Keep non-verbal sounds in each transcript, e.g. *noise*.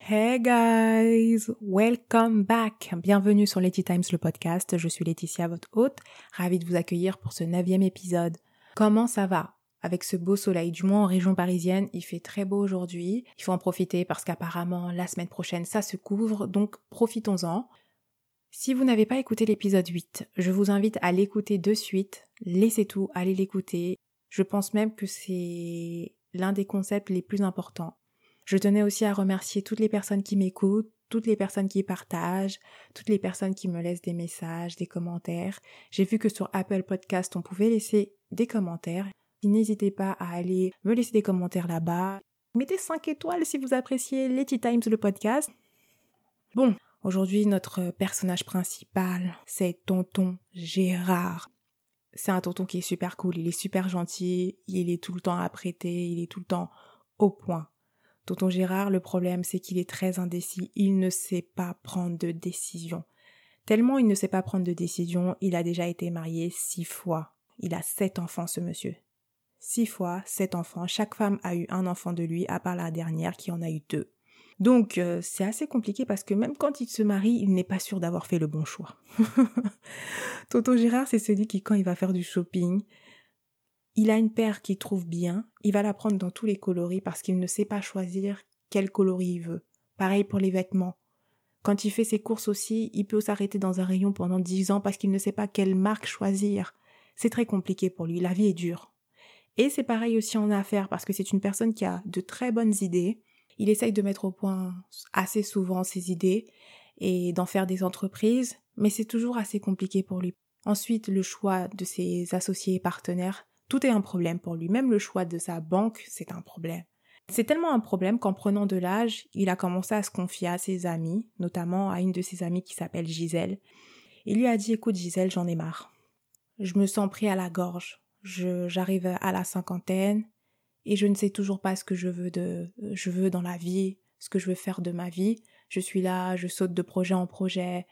Hey guys, welcome back. Bienvenue sur Letty Times le podcast. Je suis Laetitia, votre hôte. Ravie de vous accueillir pour ce neuvième épisode. Comment ça va? Avec ce beau soleil, du moins en région parisienne, il fait très beau aujourd'hui. Il faut en profiter parce qu'apparemment la semaine prochaine ça se couvre, donc profitons-en. Si vous n'avez pas écouté l'épisode 8, je vous invite à l'écouter de suite. Laissez tout, allez l'écouter. Je pense même que c'est l'un des concepts les plus importants. Je tenais aussi à remercier toutes les personnes qui m'écoutent, toutes les personnes qui partagent, toutes les personnes qui me laissent des messages, des commentaires. J'ai vu que sur Apple Podcast, on pouvait laisser des commentaires. N'hésitez pas à aller me laisser des commentaires là-bas. Mettez 5 étoiles si vous appréciez Letty Times le podcast. Bon, aujourd'hui notre personnage principal, c'est tonton Gérard c'est un tonton qui est super cool, il est super gentil, il est tout le temps apprêté, il est tout le temps au point. Tonton Gérard, le problème, c'est qu'il est très indécis, il ne sait pas prendre de décision. Tellement il ne sait pas prendre de décision, il a déjà été marié six fois. Il a sept enfants, ce monsieur. Six fois, sept enfants. Chaque femme a eu un enfant de lui, à part la dernière qui en a eu deux. Donc euh, c'est assez compliqué parce que même quand il se marie, il n'est pas sûr d'avoir fait le bon choix. *laughs* Tonton Gérard, c'est celui qui, quand il va faire du shopping, il a une paire qu'il trouve bien, il va la prendre dans tous les coloris parce qu'il ne sait pas choisir quel coloris il veut. Pareil pour les vêtements. Quand il fait ses courses aussi, il peut s'arrêter dans un rayon pendant dix ans parce qu'il ne sait pas quelle marque choisir. C'est très compliqué pour lui, la vie est dure. Et c'est pareil aussi en affaires parce que c'est une personne qui a de très bonnes idées, il essaye de mettre au point assez souvent ses idées et d'en faire des entreprises, mais c'est toujours assez compliqué pour lui. Ensuite, le choix de ses associés et partenaires, tout est un problème pour lui. Même le choix de sa banque, c'est un problème. C'est tellement un problème qu'en prenant de l'âge, il a commencé à se confier à ses amis, notamment à une de ses amies qui s'appelle Gisèle. Il lui a dit écoute Gisèle, j'en ai marre. Je me sens pris à la gorge. j'arrive à la cinquantaine et je ne sais toujours pas ce que je veux de je veux dans la vie, ce que je veux faire de ma vie. Je suis là, je saute de projet en projet,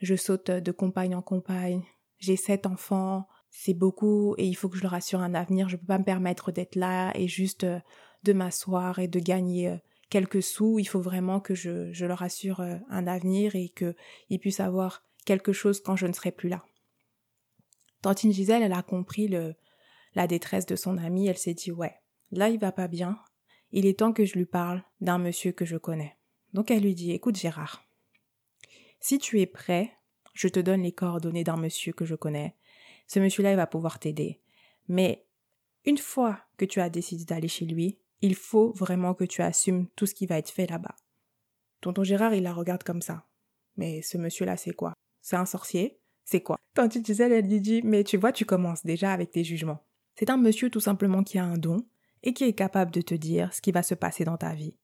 je saute de compagne en compagne. J'ai sept enfants, c'est beaucoup et il faut que je leur assure un avenir. Je peux pas me permettre d'être là et juste euh, de m'asseoir et de gagner euh, quelques sous. Il faut vraiment que je, je leur assure euh, un avenir et qu'ils puissent avoir quelque chose quand je ne serai plus là. Tantine Gisèle, elle a compris le, la détresse de son amie. Elle s'est dit ouais, Là, il va pas bien. Il est temps que je lui parle d'un monsieur que je connais. Donc elle lui dit Écoute, Gérard, si tu es prêt, je te donne les coordonnées d'un monsieur que je connais. Ce monsieur-là, il va pouvoir t'aider. Mais une fois que tu as décidé d'aller chez lui, il faut vraiment que tu assumes tout ce qui va être fait là-bas. Tonton Gérard, il la regarde comme ça. Mais ce monsieur-là, c'est quoi? C'est un sorcier? C'est quoi? Tante Gisèle, elle lui dit Mais tu vois, tu commences déjà avec tes jugements. C'est un monsieur tout simplement qui a un don, et qui est capable de te dire ce qui va se passer dans ta vie.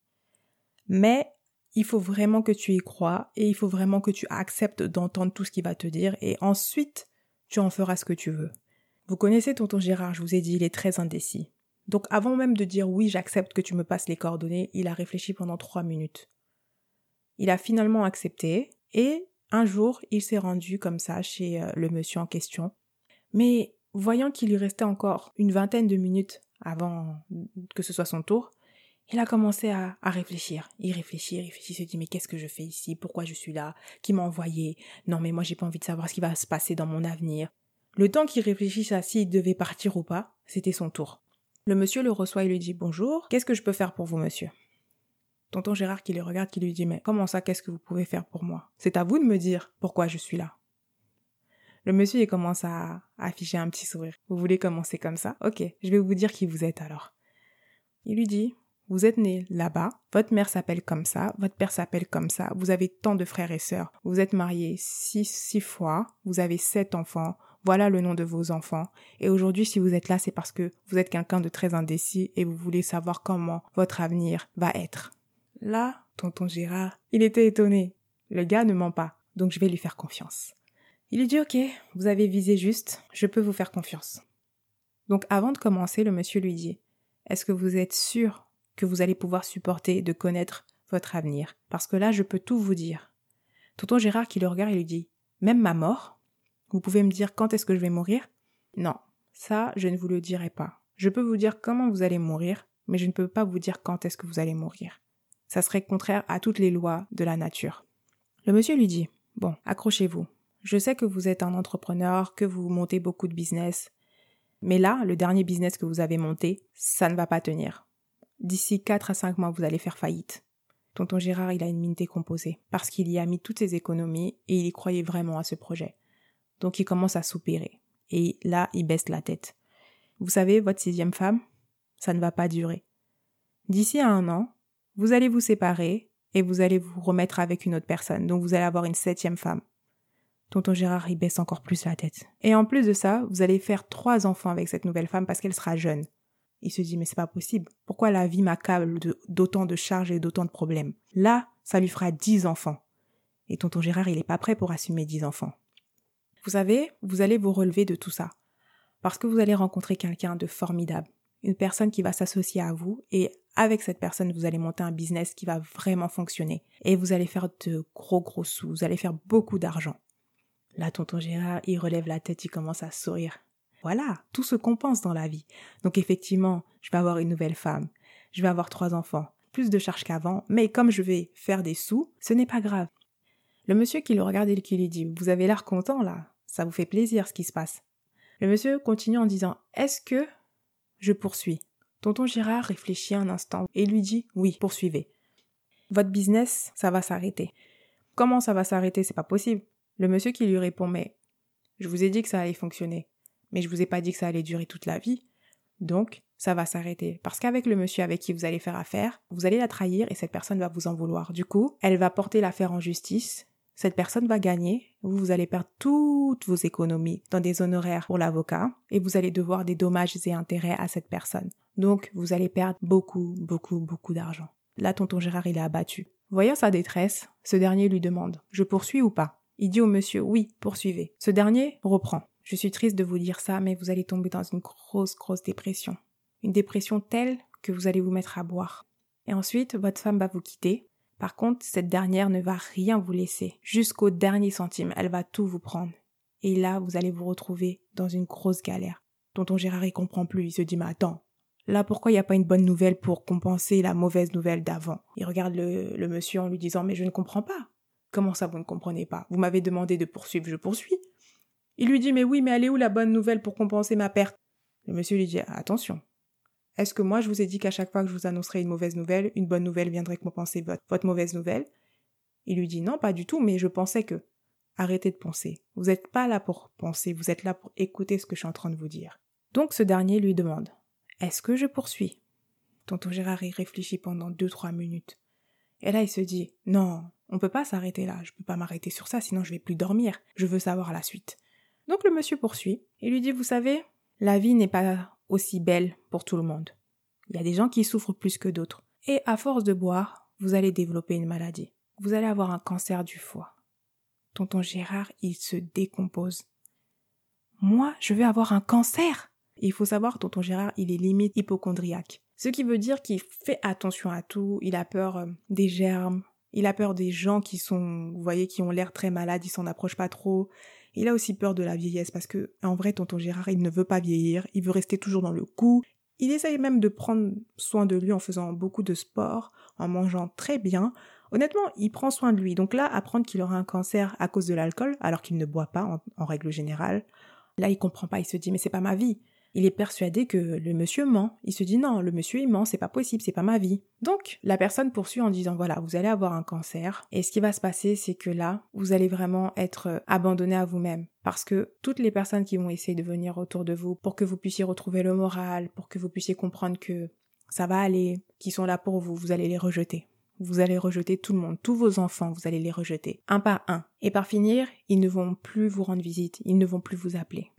Mais il faut vraiment que tu y crois et il faut vraiment que tu acceptes d'entendre tout ce qu'il va te dire et ensuite tu en feras ce que tu veux. Vous connaissez tonton Gérard, je vous ai dit, il est très indécis. Donc avant même de dire oui, j'accepte que tu me passes les coordonnées, il a réfléchi pendant trois minutes. Il a finalement accepté et un jour, il s'est rendu comme ça chez euh, le monsieur en question. Mais voyant qu'il lui restait encore une vingtaine de minutes avant que ce soit son tour, il a commencé à, réfléchir. Il réfléchit, il réfléchit, il se dit mais qu'est-ce que je fais ici? Pourquoi je suis là? Qui m'a envoyé? Non mais moi j'ai pas envie de savoir ce qui va se passer dans mon avenir. Le temps qu'il réfléchisse à s'il devait partir ou pas, c'était son tour. Le monsieur le reçoit et lui dit bonjour, qu'est-ce que je peux faire pour vous monsieur? Tonton Gérard qui le regarde qui lui dit mais comment ça qu'est-ce que vous pouvez faire pour moi? C'est à vous de me dire pourquoi je suis là. Le monsieur, il commence à afficher un petit sourire. Vous voulez commencer comme ça? Ok, je vais vous dire qui vous êtes alors. Il lui dit, vous êtes né là-bas, votre mère s'appelle comme ça, votre père s'appelle comme ça, vous avez tant de frères et sœurs, vous êtes marié six, six fois, vous avez sept enfants, voilà le nom de vos enfants. Et aujourd'hui, si vous êtes là, c'est parce que vous êtes quelqu'un de très indécis et vous voulez savoir comment votre avenir va être. Là, tonton Gérard, il était étonné. Le gars ne ment pas, donc je vais lui faire confiance. Il lui dit Ok, vous avez visé juste, je peux vous faire confiance. Donc avant de commencer, le monsieur lui dit Est-ce que vous êtes sûr que vous allez pouvoir supporter de connaître votre avenir? Parce que là, je peux tout vous dire. Tonton Gérard qui le regarde et lui dit Même ma mort? Vous pouvez me dire quand est-ce que je vais mourir? Non, ça, je ne vous le dirai pas. Je peux vous dire comment vous allez mourir, mais je ne peux pas vous dire quand est-ce que vous allez mourir. Ça serait contraire à toutes les lois de la nature. Le monsieur lui dit, bon, accrochez-vous. Je sais que vous êtes un entrepreneur, que vous montez beaucoup de business, mais là, le dernier business que vous avez monté, ça ne va pas tenir. D'ici 4 à 5 mois, vous allez faire faillite. Tonton Gérard, il a une mine décomposée, parce qu'il y a mis toutes ses économies et il y croyait vraiment à ce projet. Donc il commence à soupirer. Et là, il baisse la tête. Vous savez, votre sixième femme, ça ne va pas durer. D'ici à un an, vous allez vous séparer et vous allez vous remettre avec une autre personne. Donc vous allez avoir une septième femme. Tonton Gérard y baisse encore plus la tête. Et en plus de ça, vous allez faire trois enfants avec cette nouvelle femme parce qu'elle sera jeune. Il se dit mais c'est pas possible. Pourquoi la vie m'accable d'autant de, charges et d'autant de problèmes? Là, ça lui fera dix enfants. Et tonton Gérard, il n'est pas prêt pour assumer dix enfants. Vous savez, vous allez vous relever de tout ça. Parce que vous allez rencontrer quelqu'un de formidable. Une personne qui va s'associer à vous et avec cette personne, vous allez monter un business qui va vraiment fonctionner. Et vous allez faire de gros gros sous. Vous allez faire beaucoup d'argent. Là, tonton Gérard, il relève la tête, il commence à sourire. Voilà, tout se compense dans la vie. Donc effectivement, je vais avoir une nouvelle femme, je vais avoir trois enfants, plus de charges qu'avant, mais comme je vais faire des sous, ce n'est pas grave. Le monsieur qui le regarde et qui lui dit Vous avez l'air content là, ça vous fait plaisir ce qui se passe. Le monsieur continue en disant Est-ce que je poursuis? Tonton Gérard réfléchit un instant et lui dit Oui, poursuivez. Votre business, ça va s'arrêter. Comment ça va s'arrêter? C'est pas possible. Le monsieur qui lui répond Mais je vous ai dit que ça allait fonctionner, mais je vous ai pas dit que ça allait durer toute la vie. Donc, ça va s'arrêter. Parce qu'avec le monsieur avec qui vous allez faire affaire, vous allez la trahir et cette personne va vous en vouloir. Du coup, elle va porter l'affaire en justice. Cette personne va gagner. Vous, vous allez perdre toutes vos économies dans des honoraires pour l'avocat et vous allez devoir des dommages et intérêts à cette personne. Donc, vous allez perdre beaucoup, beaucoup, beaucoup d'argent. Là, tonton Gérard, il est abattu. Voyant sa détresse, ce dernier lui demande Je poursuis ou pas? Il dit au monsieur Oui, poursuivez. Ce dernier reprend. Je suis triste de vous dire ça, mais vous allez tomber dans une grosse, grosse dépression. Une dépression telle que vous allez vous mettre à boire. Et ensuite, votre femme va vous quitter. Par contre, cette dernière ne va rien vous laisser. Jusqu'au dernier centime, elle va tout vous prendre. Et là, vous allez vous retrouver dans une grosse galère. Tonton Gérard, il comprend plus. Il se dit, mais attends, Là, pourquoi il n'y a pas une bonne nouvelle pour compenser la mauvaise nouvelle d'avant? Il regarde le, le, monsieur en lui disant Mais je ne comprends pas. Comment ça, vous ne comprenez pas? Vous m'avez demandé de poursuivre, je poursuis. Il lui dit Mais oui, mais elle est où la bonne nouvelle pour compenser ma perte? Le monsieur lui dit Attention. Est-ce que moi je vous ai dit qu'à chaque fois que je vous annoncerai une mauvaise nouvelle, une bonne nouvelle viendrait compenser votre, mauvaise nouvelle? Il lui dit Non, pas du tout, mais je pensais que. Arrêtez de penser. Vous n'êtes pas là pour penser, vous êtes là pour écouter ce que je suis en train de vous dire. Donc ce dernier lui demande Est-ce que je poursuis? Tonton Gérard y réfléchit pendant deux, trois minutes. Et là il se dit Non, on peut pas s'arrêter là, je peux pas m'arrêter sur ça, sinon je vais plus dormir. Je veux savoir la suite. Donc le monsieur poursuit et lui dit Vous savez, la vie n'est pas aussi belle pour tout le monde. Il y a des gens qui souffrent plus que d'autres. Et à force de boire, vous allez développer une maladie. Vous allez avoir un cancer du foie. Tonton Gérard, il se décompose. Moi, je vais avoir un cancer Il faut savoir, tonton Gérard, il est limite hypochondriaque. Ce qui veut dire qu'il fait attention à tout, il a peur euh, des germes, il a peur des gens qui sont, vous voyez, qui ont l'air très malades, il s'en approche pas trop. Il a aussi peur de la vieillesse parce que, en vrai, tonton Gérard, il ne veut pas vieillir, il veut rester toujours dans le coup. Il essaye même de prendre soin de lui en faisant beaucoup de sport, en mangeant très bien. Honnêtement, il prend soin de lui. Donc là, apprendre qu'il aura un cancer à cause de l'alcool, alors qu'il ne boit pas en, en règle générale, là, il comprend pas. Il se dit, mais c'est pas ma vie. Il est persuadé que le monsieur ment. Il se dit non, le monsieur il ment, c'est pas possible, c'est pas ma vie. Donc, la personne poursuit en disant voilà, vous allez avoir un cancer et ce qui va se passer c'est que là, vous allez vraiment être abandonné à vous-même parce que toutes les personnes qui vont essayer de venir autour de vous pour que vous puissiez retrouver le moral, pour que vous puissiez comprendre que ça va aller, qui sont là pour vous, vous allez les rejeter. Vous allez rejeter tout le monde, tous vos enfants, vous allez les rejeter, un par un. Et par finir, ils ne vont plus vous rendre visite, ils ne vont plus vous appeler.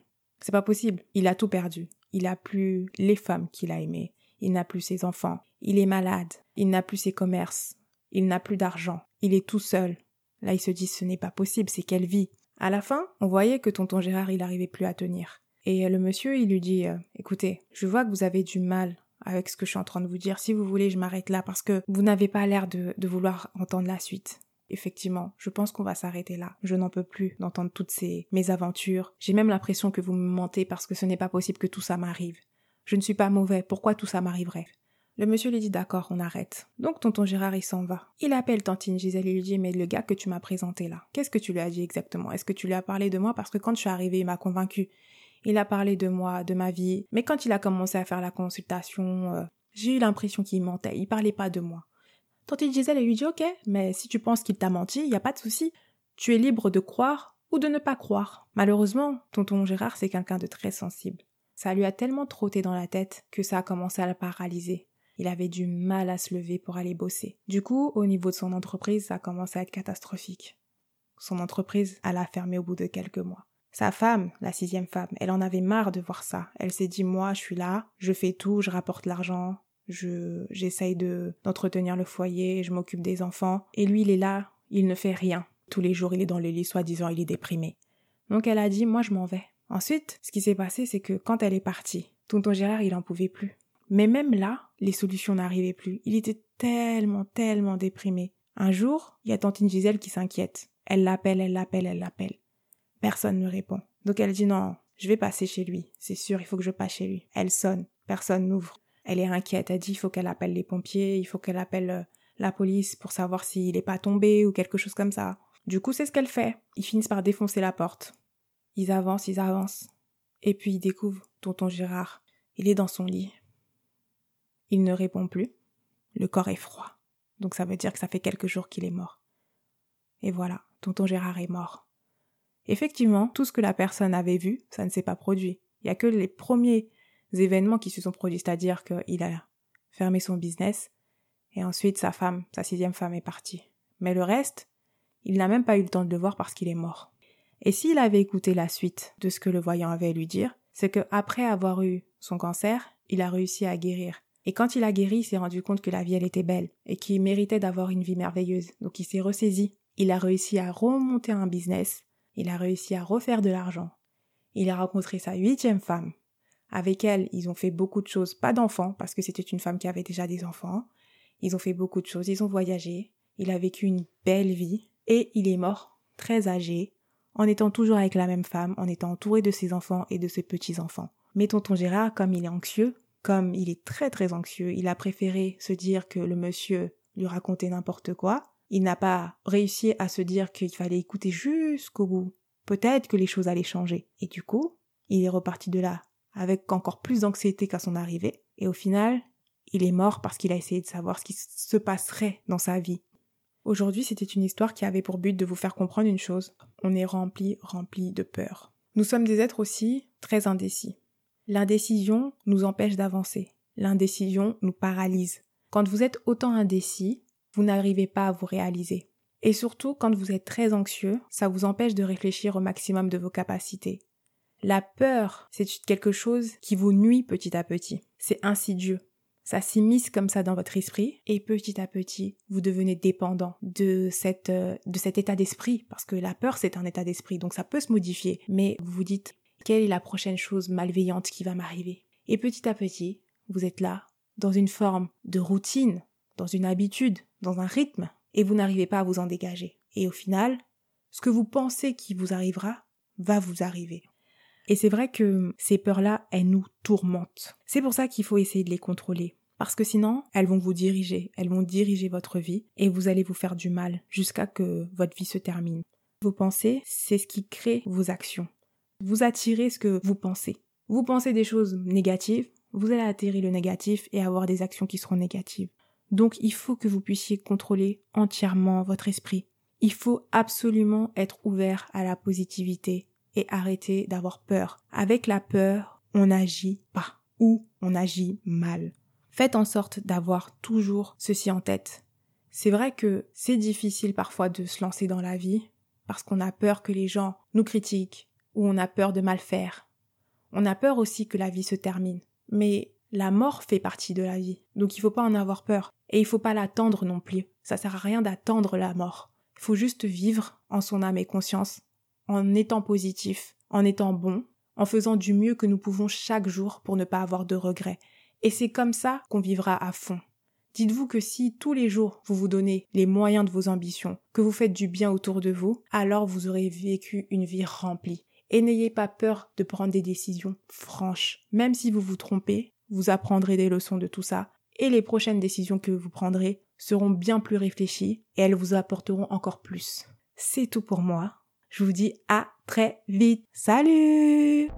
C'est pas possible. Il a tout perdu. Il a plus les femmes qu'il a aimées. Il n'a plus ses enfants. Il est malade. Il n'a plus ses commerces. Il n'a plus d'argent. Il est tout seul. Là, il se dit ce n'est pas possible, c'est quelle vie? À la fin, on voyait que tonton Gérard, il n'arrivait plus à tenir. Et le monsieur, il lui dit euh, écoutez, je vois que vous avez du mal avec ce que je suis en train de vous dire. Si vous voulez, je m'arrête là parce que vous n'avez pas l'air de vouloir entendre la suite. Effectivement, je pense qu'on va s'arrêter là. Je n'en peux plus d'entendre toutes ces mésaventures. J'ai même l'impression que vous me mentez parce que ce n'est pas possible que tout ça m'arrive. Je ne suis pas mauvais, pourquoi tout ça m'arriverait? Le monsieur lui dit d'accord, on arrête. Donc tonton Gérard, il s'en va. Il appelle tantine Gisèle et lui dit mais le gars que tu m'as présenté là, qu'est-ce que tu lui as dit exactement? Est-ce que tu lui as parlé de moi? Parce que quand je suis arrivée, il m'a convaincu. Il a parlé de moi, de ma vie. Mais quand il a commencé à faire la consultation, euh, j'ai eu l'impression qu'il mentait. Il parlait pas de moi. Tantine Gisèle, lui dit ok, mais si tu penses qu'il t'a menti, il n'y a pas de souci. Tu es libre de croire ou de ne pas croire. Malheureusement, tonton Gérard, c'est quelqu'un de très sensible. Ça lui a tellement trotté dans la tête que ça a commencé à le paralyser. Il avait du mal à se lever pour aller bosser. Du coup, au niveau de son entreprise, ça a commencé à être catastrophique. Son entreprise, elle a fermé au bout de quelques mois. Sa femme, la sixième femme, elle en avait marre de voir ça. Elle s'est dit, moi, je suis là, je fais tout, je rapporte l'argent, je, j'essaye de, d'entretenir le foyer, je m'occupe des enfants. Et lui, il est là, il ne fait rien. Tous les jours, il est dans le lit, soi-disant, il est déprimé. Donc elle a dit, moi, je m'en vais. Ensuite, ce qui s'est passé, c'est que quand elle est partie, tonton Gérard, il en pouvait plus. Mais même là, les solutions n'arrivaient plus. Il était tellement, tellement déprimé. Un jour, il y a tantine Gisèle qui s'inquiète. Elle l'appelle, elle l'appelle, elle l'appelle. Personne ne répond. Donc elle dit non, je vais passer chez lui. C'est sûr, il faut que je passe chez lui. Elle sonne. Personne n'ouvre. Elle est inquiète. Elle dit il faut qu'elle appelle les pompiers, il faut qu'elle appelle euh, la police pour savoir s'il n'est pas tombé ou quelque chose comme ça. Du coup, c'est ce qu'elle fait. Ils finissent par défoncer la porte. Ils avancent, ils avancent. Et puis ils découvrent tonton Gérard. Il est dans son lit. Il ne répond plus. Le corps est froid. Donc ça veut dire que ça fait quelques jours qu'il est mort. Et voilà, tonton Gérard est mort. Effectivement, tout ce que la personne avait vu, ça ne s'est pas produit. Il n'y a que les premiers événements qui se sont produits, c'est-à-dire qu'il a fermé son business, et ensuite sa femme, sa sixième femme est partie. Mais le reste, il n'a même pas eu le temps de le voir parce qu'il est mort. Et s'il avait écouté la suite de ce que le voyant avait à lui dire, c'est que après avoir eu son cancer, il a réussi à guérir. Et quand il a guéri, il s'est rendu compte que la vie, elle était belle et qu'il méritait d'avoir une vie merveilleuse. Donc il s'est ressaisi. Il a réussi à remonter un business. Il a réussi à refaire de l'argent. Il a rencontré sa huitième femme. Avec elle, ils ont fait beaucoup de choses. Pas d'enfants, parce que c'était une femme qui avait déjà des enfants. Ils ont fait beaucoup de choses. Ils ont voyagé. Il a vécu une belle vie. Et il est mort, très âgé, en étant toujours avec la même femme, en étant entouré de ses enfants et de ses petits-enfants. Mais tonton Gérard, comme il est anxieux, comme il est très très anxieux, il a préféré se dire que le monsieur lui racontait n'importe quoi. Il n'a pas réussi à se dire qu'il fallait écouter jusqu'au bout. Peut-être que les choses allaient changer. Et du coup, il est reparti de là avec encore plus d'anxiété qu'à son arrivée. Et au final, il est mort parce qu'il a essayé de savoir ce qui se passerait dans sa vie. Aujourd'hui, c'était une histoire qui avait pour but de vous faire comprendre une chose. On est rempli, rempli de peur. Nous sommes des êtres aussi très indécis. L'indécision nous empêche d'avancer. L'indécision nous paralyse. Quand vous êtes autant indécis, vous n'arrivez pas à vous réaliser. Et surtout, quand vous êtes très anxieux, ça vous empêche de réfléchir au maximum de vos capacités. La peur, c'est quelque chose qui vous nuit petit à petit. C'est insidieux. Ça s'immisce comme ça dans votre esprit et petit à petit, vous devenez dépendant de cette, euh, de cet état d'esprit parce que la peur, c'est un état d'esprit, donc ça peut se modifier. Mais vous vous dites, quelle est la prochaine chose malveillante qui va m'arriver? Et petit à petit, vous êtes là, dans une forme de routine, dans une habitude, dans un rythme, et vous n'arrivez pas à vous en dégager. Et au final, ce que vous pensez qui vous arrivera va vous arriver. Et c'est vrai que ces peurs-là, elles nous tourmentent. C'est pour ça qu'il faut essayer de les contrôler. Parce que sinon, elles vont vous diriger, elles vont diriger votre vie et vous allez vous faire du mal jusqu'à que votre vie se termine. Vos pensées, c'est ce qui crée vos actions. Vous attirez ce que vous pensez. Vous pensez des choses négatives, vous allez attirer le négatif et avoir des actions qui seront négatives. Donc il faut que vous puissiez contrôler entièrement votre esprit. Il faut absolument être ouvert à la positivité et arrêter d'avoir peur. Avec la peur, on n'agit pas ou on agit mal. Faites en sorte d'avoir toujours ceci en tête. C'est vrai que c'est difficile parfois de se lancer dans la vie parce qu'on a peur que les gens nous critiquent, où on a peur de mal faire. On a peur aussi que la vie se termine. Mais la mort fait partie de la vie. Donc il faut pas en avoir peur. Et il faut pas l'attendre non plus. Ça sert à rien d'attendre la mort. Il faut juste vivre en son âme et conscience, en étant positif, en étant bon, en faisant du mieux que nous pouvons chaque jour pour ne pas avoir de regrets. Et c'est comme ça qu'on vivra à fond. Dites-vous que si tous les jours vous vous donnez les moyens de vos ambitions, que vous faites du bien autour de vous, alors vous aurez vécu une vie remplie et n'ayez pas peur de prendre des décisions franches. Même si vous vous trompez, vous apprendrez des leçons de tout ça et les prochaines décisions que vous prendrez seront bien plus réfléchies et elles vous apporteront encore plus. C'est tout pour moi. Je vous dis à très vite. Salut